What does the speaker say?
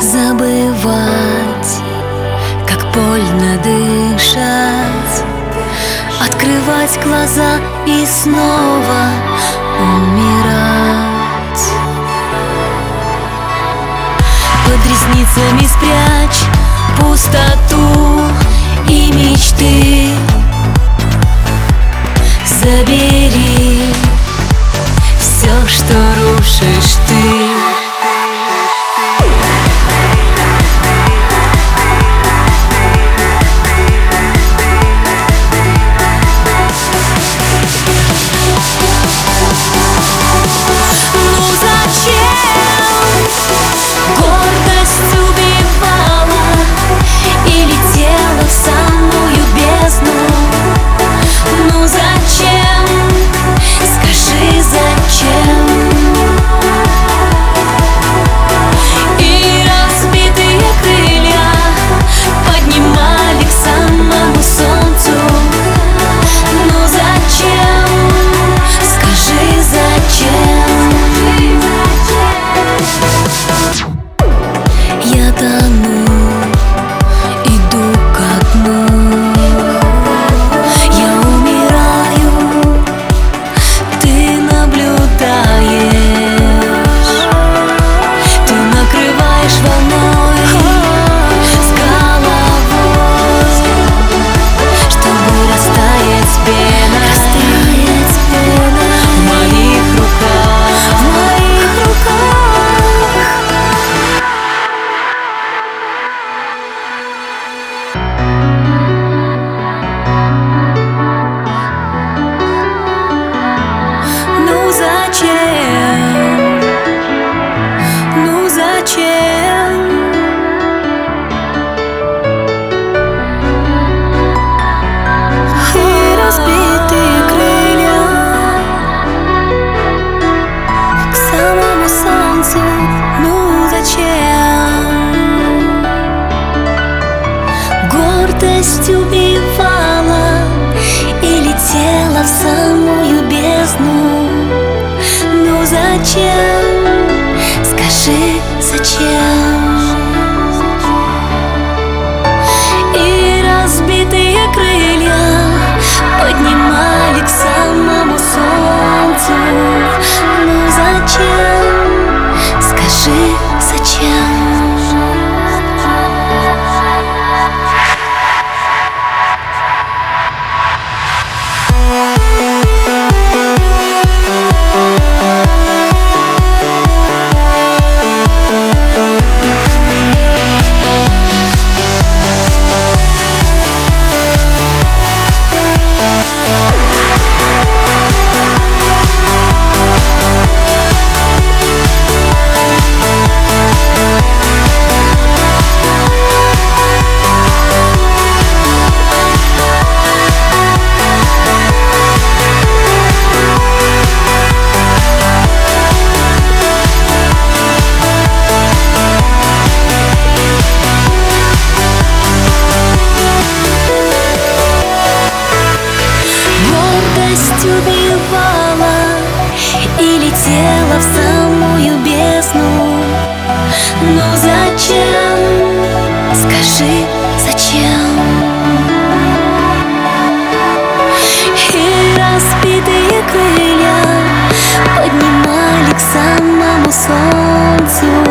забывать, как больно дышать, открывать глаза и снова умирать. Под ресницами спрячь пустоту и мечты. Забери все, что рушишь ты. Гордость убивала и летела в самую бездну. Ну зачем, Но зачем, скажи, зачем? И разбитые крылья поднимали к самому солнцу